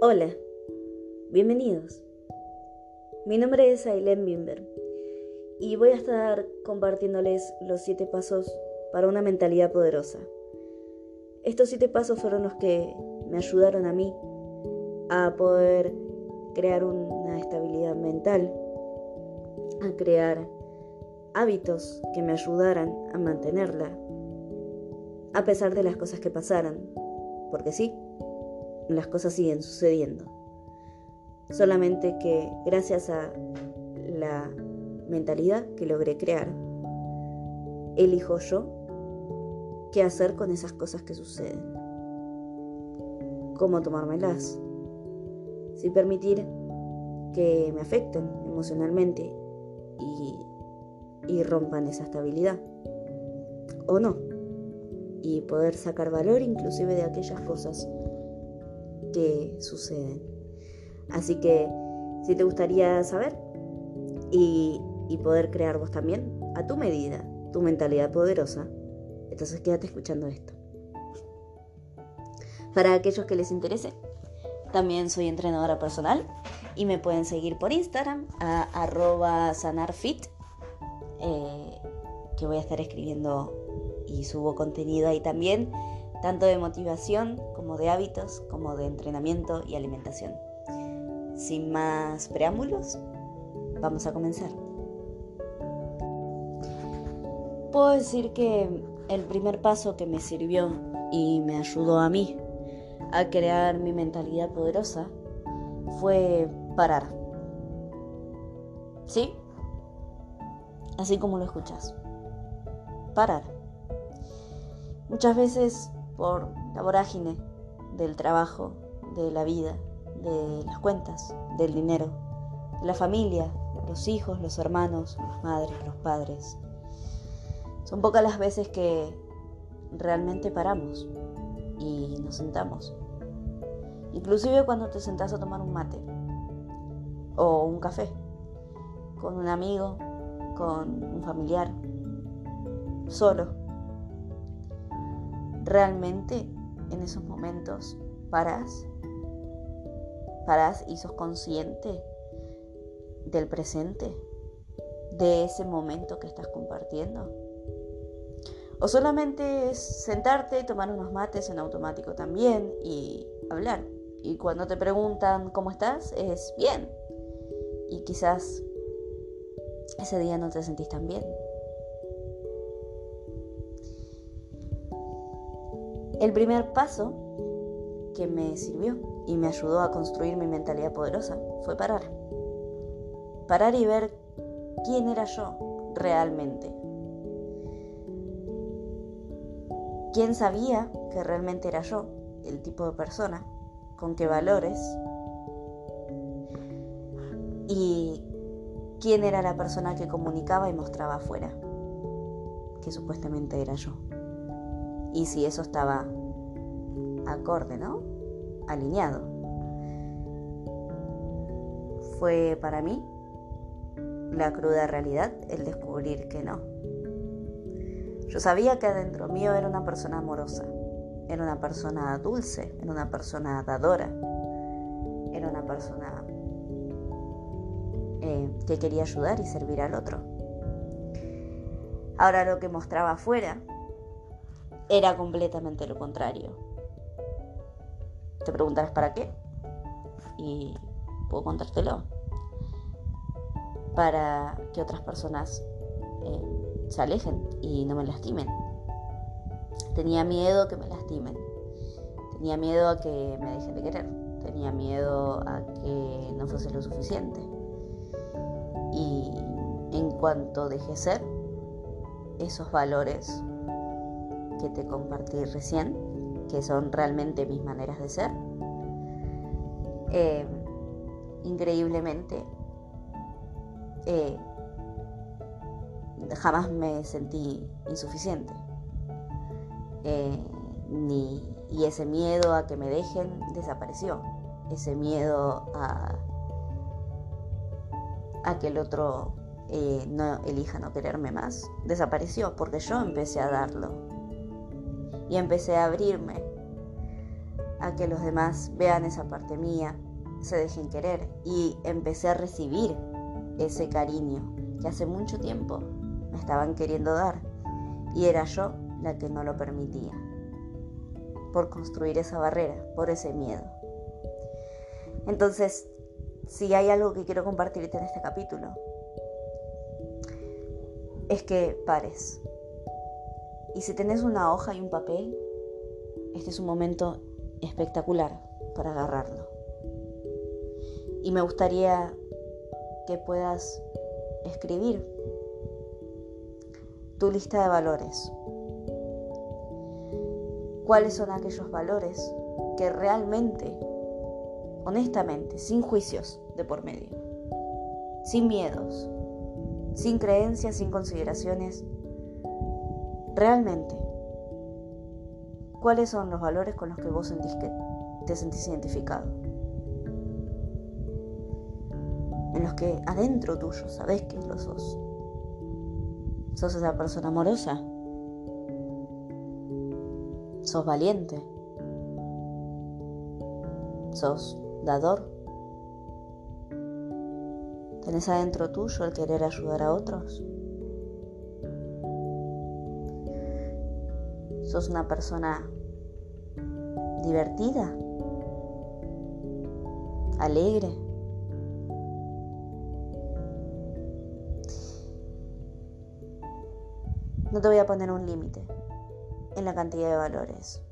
Hola, bienvenidos. Mi nombre es Aileen Bimber y voy a estar compartiéndoles los siete pasos para una mentalidad poderosa. Estos siete pasos fueron los que me ayudaron a mí a poder crear una estabilidad mental, a crear hábitos que me ayudaran a mantenerla, a pesar de las cosas que pasaran, porque sí, las cosas siguen sucediendo. Solamente que gracias a la mentalidad que logré crear, elijo yo qué hacer con esas cosas que suceden. Cómo tomármelas. Sin permitir que me afecten emocionalmente y, y rompan esa estabilidad. O no. Y poder sacar valor inclusive de aquellas cosas suceden. Así que si te gustaría saber y, poder crear vos también a tu medida, tu mentalidad poderosa, entonces quédate escuchando esto. Para aquellos que les interese, también soy entrenadora personal y me pueden seguir por Instagram a arroba sanarfit, eh, que voy a estar escribiendo y subo contenido ahí también tanto de motivación como de hábitos, como de entrenamiento y alimentación. Sin más preámbulos, vamos a comenzar. Puedo decir que el primer paso que me sirvió y me ayudó a mí a crear mi mentalidad poderosa fue parar. ¿Sí? Así como lo escuchas. Parar. Muchas veces por la vorágine del trabajo, de la vida, de las cuentas, del dinero, de la familia, los hijos, los hermanos, las madres, los padres. Son pocas las veces que realmente paramos y nos sentamos. Inclusive cuando te sentás a tomar un mate o un café con un amigo, con un familiar, solo realmente en esos momentos paras, paras y sos consciente del presente, de ese momento que estás compartiendo. O solamente es sentarte, y tomar unos mates en automático también y hablar. Y cuando te preguntan cómo estás, es bien. Y quizás ese día no te sentís tan bien. El primer paso que me sirvió y me ayudó a construir mi mentalidad poderosa fue parar. Parar y ver quién era yo realmente. ¿Quién sabía que realmente era yo? El tipo de persona, con qué valores. Y quién era la persona que comunicaba y mostraba afuera, que supuestamente era yo y si eso estaba acorde, ¿no? Alineado. Fue para mí la cruda realidad el descubrir que no. Yo sabía que adentro mío era una persona amorosa, era una persona dulce, era una persona dadora, era una persona eh, que quería ayudar y servir al otro. Ahora lo que mostraba afuera era completamente lo contrario. Te preguntarás para qué y puedo contártelo. Para que otras personas eh, se alejen y no me lastimen. Tenía miedo que me lastimen. Tenía miedo a que me dejen de querer. Tenía miedo a que no fuese lo suficiente. Y en cuanto dejé ser, esos valores que te compartí recién, que son realmente mis maneras de ser. Eh, increíblemente, eh, jamás me sentí insuficiente. Eh, ni, y ese miedo a que me dejen desapareció. Ese miedo a, a que el otro no elija no quererme más desapareció porque yo empecé a darlo y empecé a abrirme a que los demás vean esa parte mía, se dejen querer y empecé a recibir ese cariño que hace mucho tiempo me estaban queriendo dar y era yo la que no lo permitía por construir esa barrera, por ese miedo. Entonces, si hay algo que quiero compartirte en este capítulo, es que pares. Y si tenés una hoja y un papel, este es un momento espectacular para agarrarlo. Y me gustaría que puedas escribir tu lista de valores. ¿Cuáles son aquellos valores que realmente, honestamente, sin juicios de por medio, sin miedos, sin creencias, sin consideraciones, realmente, cuáles son los valores con los que vos sentís que te sentís identificado? En los que adentro tuyo sabés que lo sos. ¿Sos esa persona amorosa? ¿Sos valiente? ¿Sos dador? ¿Tenés adentro tuyo el querer ayudar a otros? ¿Sos una persona divertida? ¿Alegre? No te voy a poner un límite en la cantidad de valores.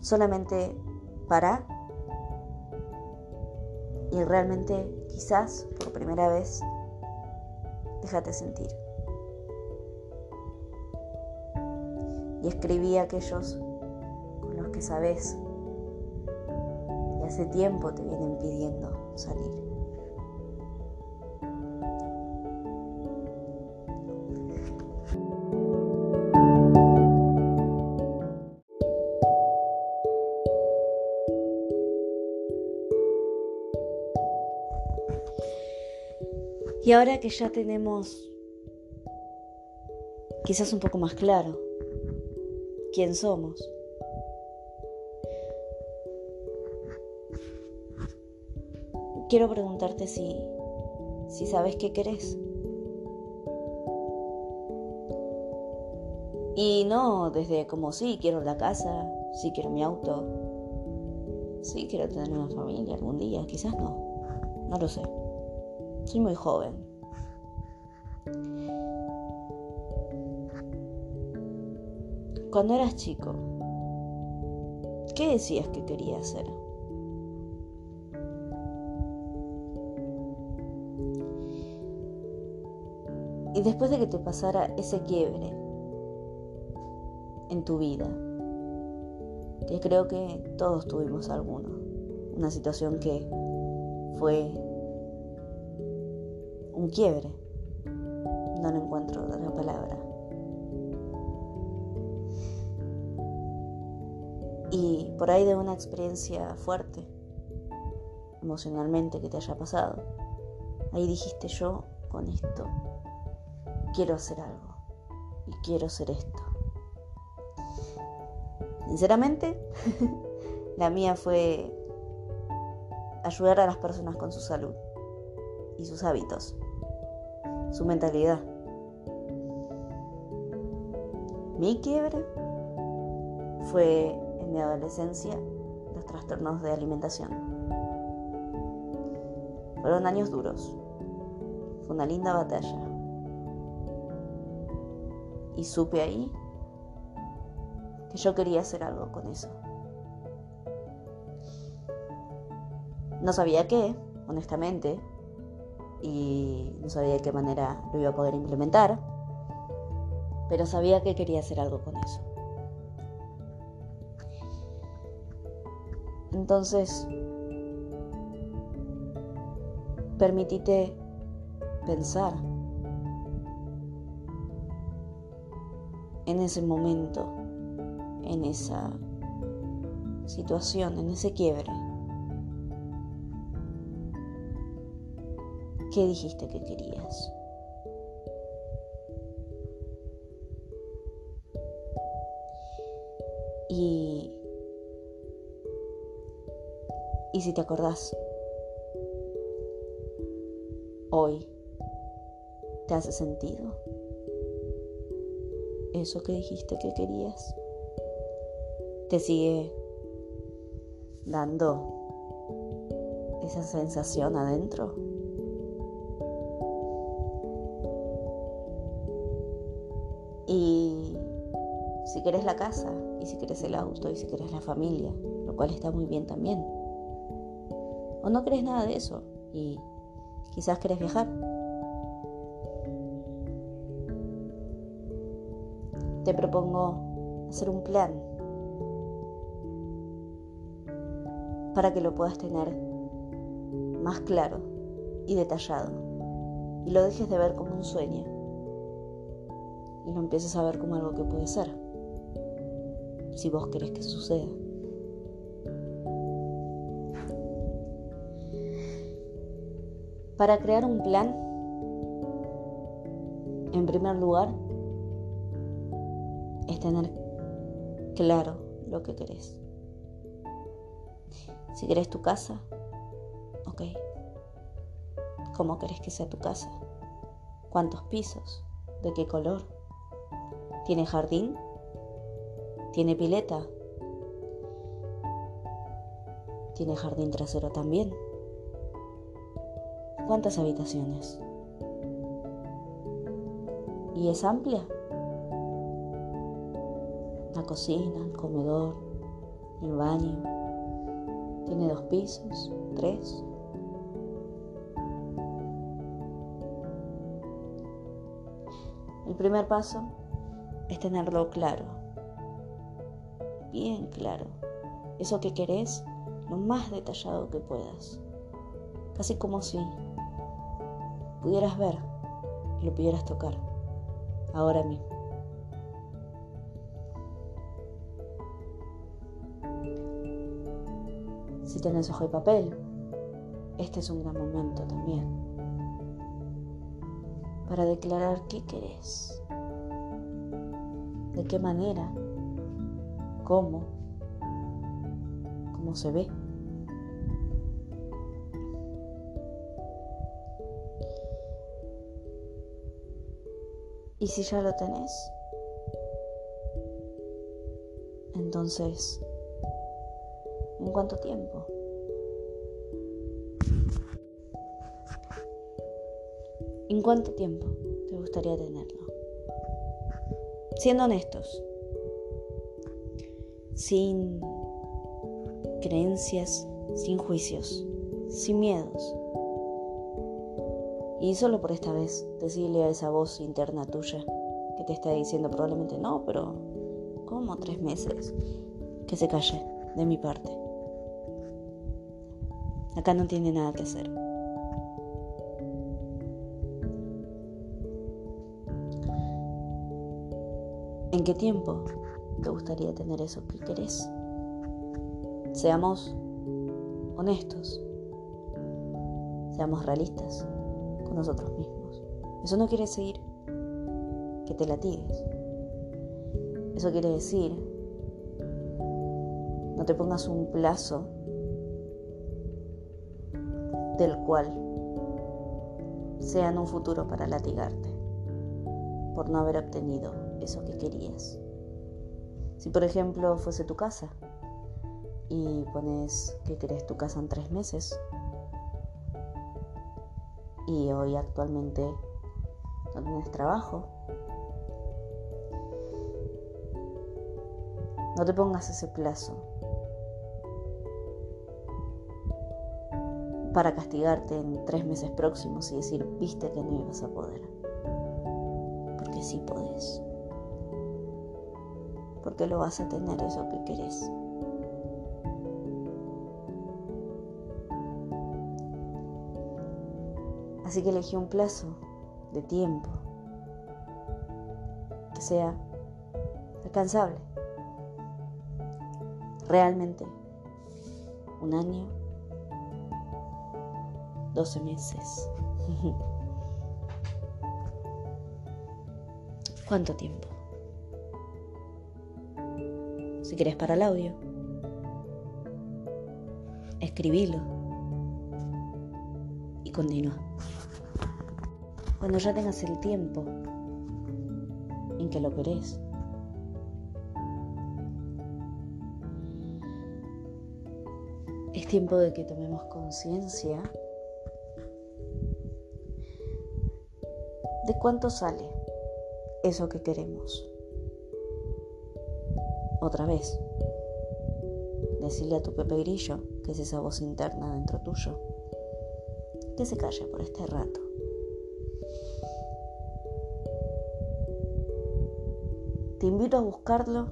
Solamente para y realmente quizás por primera vez déjate sentir. Escribí aquellos con los que sabes y hace tiempo te vienen pidiendo salir. Y ahora que ya tenemos quizás un poco más claro quién somos, quiero preguntarte si, si sabes qué querés. Y no desde como sí, quiero la casa, sí quiero mi auto, sí quiero tener una familia algún día, quizás no, no lo sé. Soy muy joven. Cuando eras chico, ¿qué decías que querías hacer? Y después de que te pasara ese quiebre en tu vida, que creo que todos tuvimos alguno, una situación que fue un quiebre. No lo encuentro otra palabra. Y por ahí de una experiencia fuerte, emocionalmente, que te haya pasado, ahí dijiste yo con esto, quiero hacer algo y quiero hacer esto. Sinceramente, la mía fue ayudar a las personas con su salud y sus hábitos su mentalidad. Mi quiebre fue en mi adolescencia los trastornos de alimentación. Fueron años duros. Fue una linda batalla. Y supe ahí que yo quería hacer algo con eso. No sabía qué, honestamente, y no sabía de qué manera lo iba a poder implementar, pero sabía que quería hacer algo con eso. Entonces, permitite pensar en ese momento, en esa situación, en ese quiebre. ¿Qué dijiste que querías? Y, y si te acordás, hoy te hace sentido eso que dijiste que querías. Te sigue dando esa sensación adentro. Y si querés la casa, y si querés el auto, y si querés la familia, lo cual está muy bien también. O no querés nada de eso y quizás querés viajar. Te propongo hacer un plan para que lo puedas tener más claro y detallado y lo dejes de ver como un sueño y lo empieces a ver como algo que puede ser si vos querés que suceda. Para crear un plan, en primer lugar, es tener claro lo que querés. Si querés tu casa, ok. ¿Cómo querés que sea tu casa? ¿Cuántos pisos? ¿De qué color? ¿Tiene jardín? Tiene pileta. Tiene jardín trasero también. ¿Cuántas habitaciones? ¿Y es amplia? La cocina, el comedor, el baño. Tiene dos pisos, tres. El primer paso es tenerlo claro bien claro eso que querés lo más detallado que puedas. Casi como si pudieras ver y lo pudieras tocar ahora mismo. Si tenés hoja y papel, este es un gran momento también para declarar qué querés, de qué manera cómo, cómo se ve. Y si ya lo tenés, entonces, ¿en cuánto tiempo? ¿En cuánto tiempo te gustaría tenerlo? Siendo honestos, sin creencias, sin juicios, sin miedos. Y solo por esta vez, decirle a esa voz interna tuya que te está diciendo probablemente no, pero ¿cómo tres meses? Que se calle de mi parte. Acá no tiene nada que hacer. ¿En qué tiempo? te gustaría tener eso que querés. Seamos honestos, seamos realistas con nosotros mismos. Eso no quiere decir que te latigues. Eso quiere decir, no te pongas un plazo del cual sea en un futuro para latigarte por no haber obtenido eso que querías. Si por ejemplo fuese tu casa y pones que querés tu casa en tres meses y hoy actualmente no tienes trabajo, no te pongas ese plazo para castigarte en tres meses próximos y decir, viste que no ibas a poder. Porque sí podés porque lo vas a tener eso que querés. Así que elegí un plazo de tiempo que sea alcanzable. Realmente un año, 12 meses. ¿Cuánto tiempo? si querés para el audio. Escribilo. Y continúa. Cuando ya tengas el tiempo en que lo querés, es tiempo de que tomemos conciencia de cuánto sale eso que queremos. Otra vez, decirle a tu Pepe Grillo, que es esa voz interna dentro tuyo, que se calle por este rato. Te invito a buscarlo,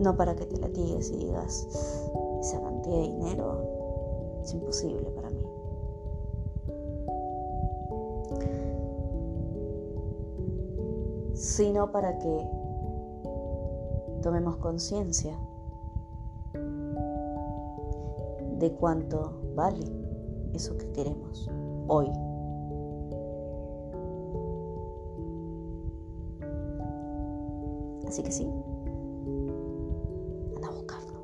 no para que te latigues y digas, esa cantidad de dinero es imposible para mí. sino para que tomemos conciencia de cuánto vale eso que queremos hoy. Así que sí, anda a buscarlo.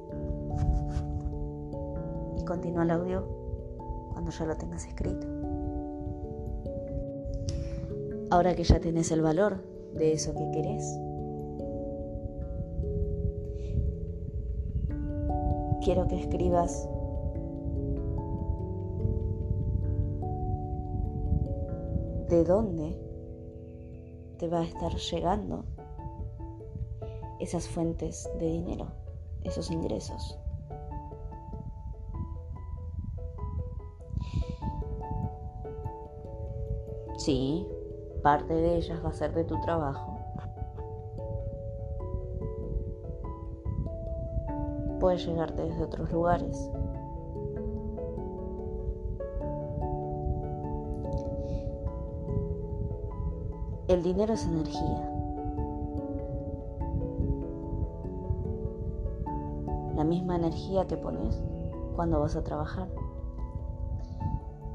Y continúa el audio cuando ya lo tengas escrito. Ahora que ya tenés el valor de eso que querés. Quiero que escribas de dónde te va a estar llegando esas fuentes de dinero, esos ingresos. Sí, parte de ellas va a ser de tu trabajo. Puede llegarte desde otros lugares. El dinero es energía. Misma energía que pones cuando vas a trabajar.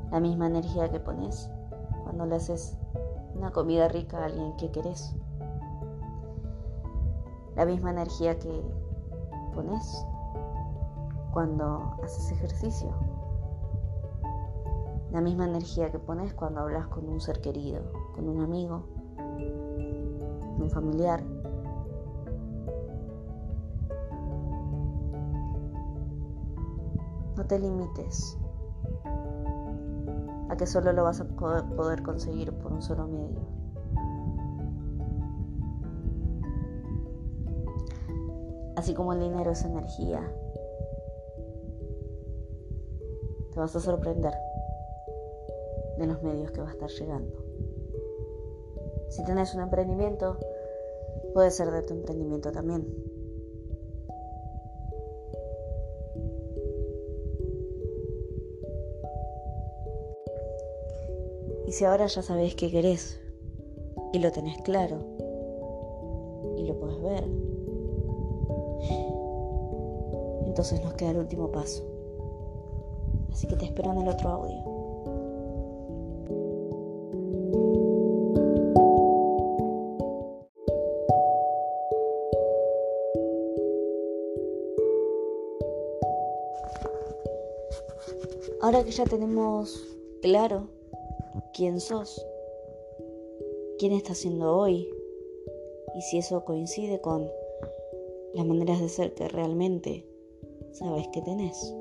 La misma energía que pones cuando le haces una comida rica a alguien que querés. La misma energía que pones cuando haces ejercicio. La misma energía que pones cuando hablas con un ser querido, con un amigo, un familiar. No te limites a que solo lo vas a poder conseguir por un solo medio. Así como el dinero es energía, te vas a sorprender de los medios que va a estar llegando. Si tenés un emprendimiento, puede ser de tu emprendimiento también. Si ahora ya sabes qué querés y lo tenés claro y lo puedes ver, entonces nos queda el último paso. Así que te espero en el otro audio. Ahora que ya tenemos claro quién sos, quién estás siendo hoy y si eso coincide con las maneras de ser que realmente sabes que tenés.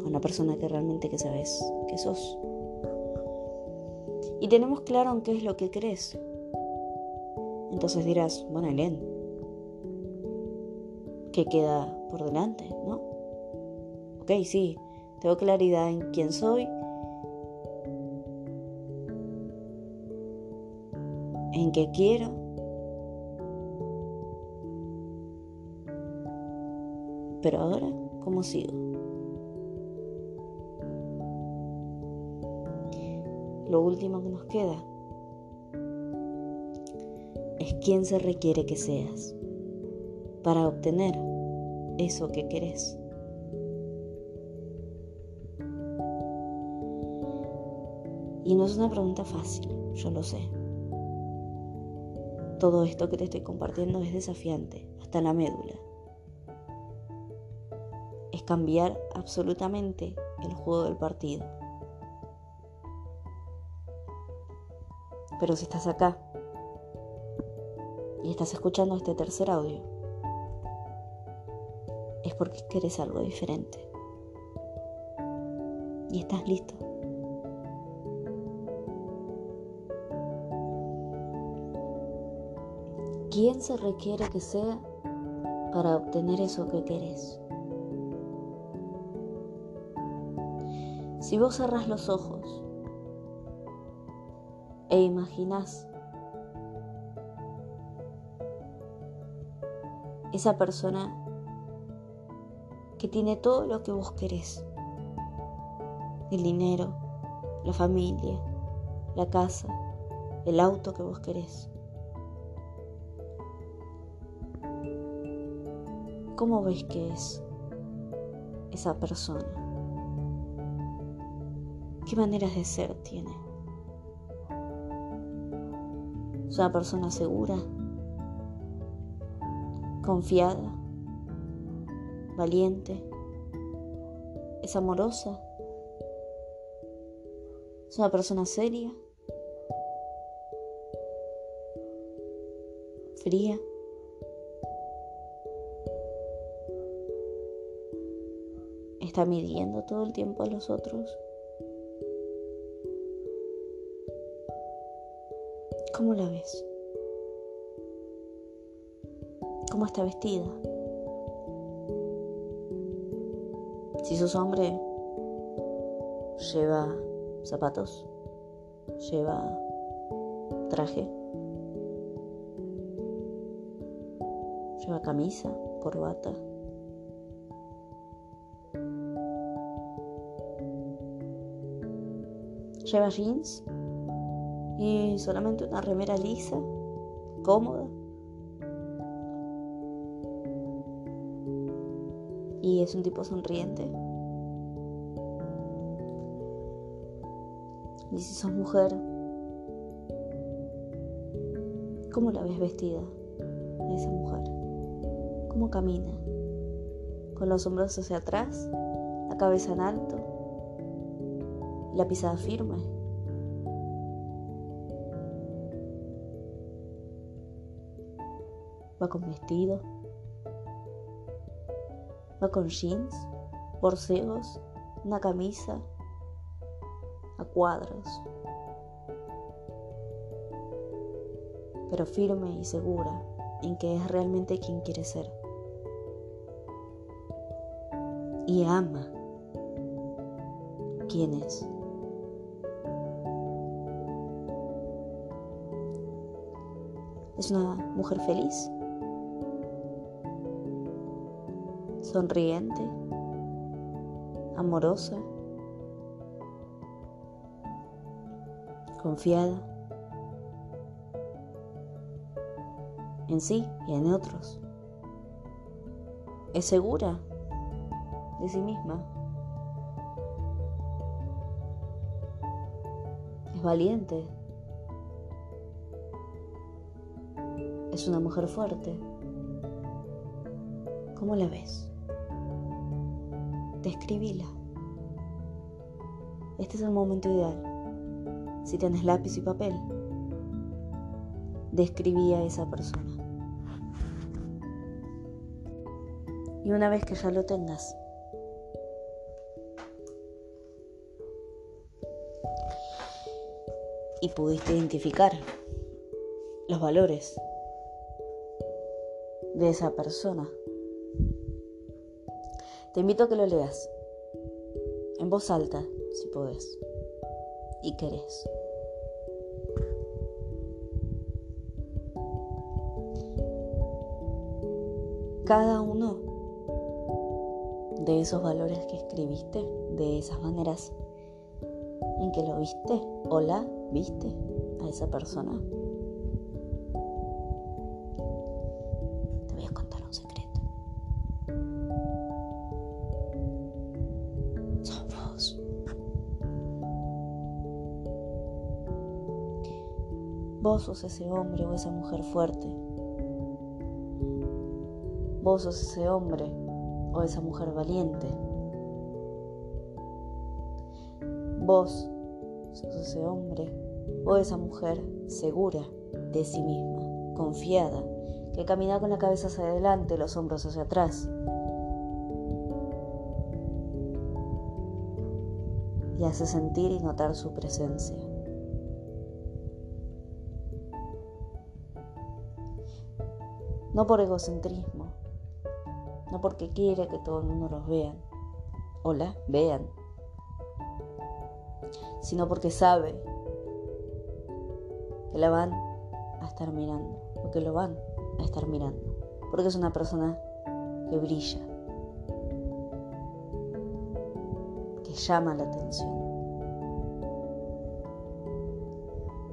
Con la persona que realmente que sabes que sos. Y tenemos claro en qué es lo que crees. Entonces dirás, bueno, Helen, ¿qué queda por delante? ¿No? Ok, sí, tengo claridad en quién soy qué quiero. Pero ahora, ¿cómo sigo? Lo último que nos queda es quién se requiere que seas para obtener eso que querés. Y no es una pregunta fácil, yo lo sé. Todo esto que te estoy compartiendo es desafiante, hasta la médula. Es cambiar absolutamente el juego del partido. Pero si estás acá y estás escuchando este tercer audio, es porque quieres algo diferente. Y estás listo. ¿Quién se requiere que sea para obtener eso que querés? Si vos cerrás los ojos e imaginás esa persona que tiene todo lo que vos querés, el dinero, la familia, la casa, el auto que vos querés. ¿Cómo ves que es esa persona? ¿Qué maneras de ser tiene? ¿Es una persona segura? ¿Confiada? ¿Valiente? ¿Es amorosa? ¿Es una persona seria? ¿Fría? Está midiendo todo el tiempo a los otros? ¿Cómo la ves? ¿Cómo está vestida? Si sos hombre, lleva zapatos, lleva traje, lleva camisa, corbata. Lleva jeans y solamente una remera lisa, cómoda. Y es un tipo sonriente. Y si sos mujer, ¿cómo la ves vestida a esa mujer? ¿Cómo camina? Con los hombros hacia atrás, la cabeza en alto, la pisada firme. Va con vestido. Va con jeans, borcegos, una camisa, a cuadros. Pero firme y segura en que es realmente quien quiere ser. Y ama quién es. Es una mujer feliz, sonriente, amorosa, confiada en sí y en otros. Es segura de sí misma. Es valiente. Es una mujer fuerte. ¿Cómo la ves? Describila. Este es el momento ideal. Si tienes lápiz y papel, describí a esa persona. Y una vez que ya lo tengas, y pudiste identificar los valores de esa persona. Te invito a que lo leas en voz alta, si podés y querés. Cada uno de esos valores que escribiste, de esas maneras en que lo viste o la viste a esa persona, Vos sos ese hombre o esa mujer fuerte. Vos sos ese hombre o esa mujer valiente. Vos sos ese hombre o esa mujer segura de sí misma, confiada, que camina con la cabeza hacia adelante, los hombros hacia atrás. Y hace sentir y notar su presencia. No por egocentrismo, no porque quiere que todo el mundo los vean o la vean, sino porque sabe que la van a estar mirando, o que lo van a estar mirando, porque es una persona que brilla, que llama la atención.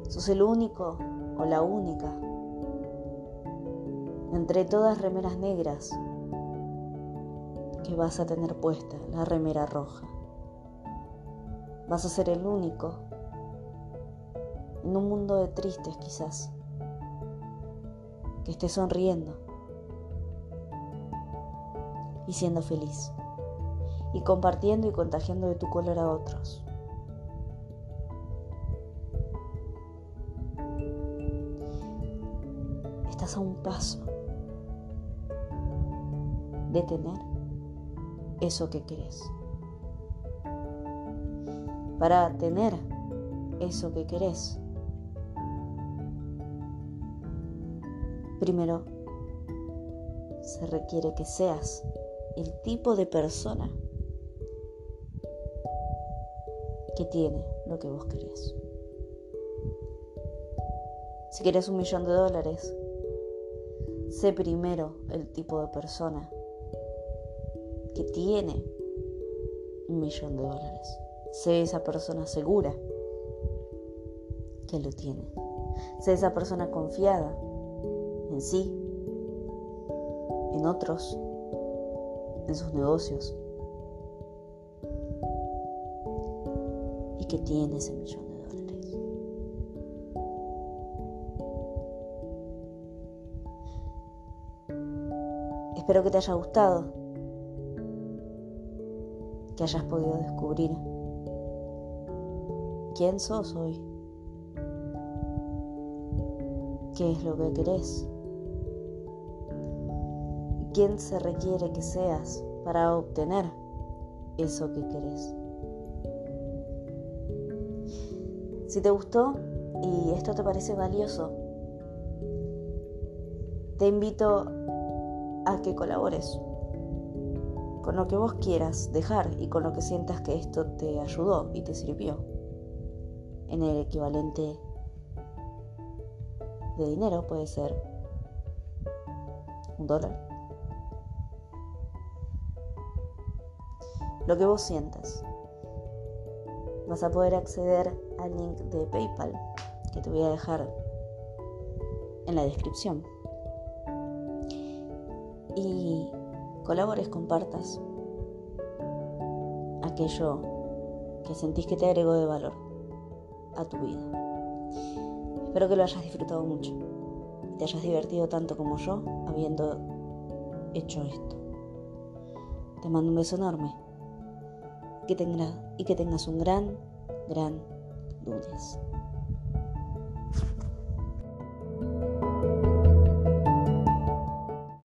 Sos el único o la única entre todas remeras negras que vas a tener puesta la remera roja. Vas a ser el único en un mundo de tristes quizás, que esté sonriendo y siendo feliz y compartiendo y contagiando de tu color a otros. Estás a un paso de tener eso que querés. Para tener eso que querés, Primero, se requiere que seas el tipo de persona que tiene lo que vos querés. Si quieres un millón de dólares, sé primero el tipo de persona que tiene un millón de dólares. Sé esa persona segura que lo tiene. Sé esa persona confiada en sí, en otros, en sus negocios. Y que tiene ese millón de dólares. Espero que te haya gustado, que hayas podido descubrir. Quién sos hoy, qué es lo que querés quién se requiere que seas para obtener eso que querés. Si te gustó y esto te parece valioso, te invito a que colabores con lo que vos quieras dejar y con lo que sientas que esto te ayudó y te sirvió en el equivalente de dinero puede ser un dólar lo que vos sientas. Vas a poder acceder al link de PayPal que te voy a dejar en la descripción. Y colabores, compartas aquello que sentís que te agregó de valor a tu vida. Espero que lo hayas disfrutado mucho, te hayas divertido tanto como yo habiendo hecho esto. Te mando un beso enorme que y que tengas un gran, gran lunes.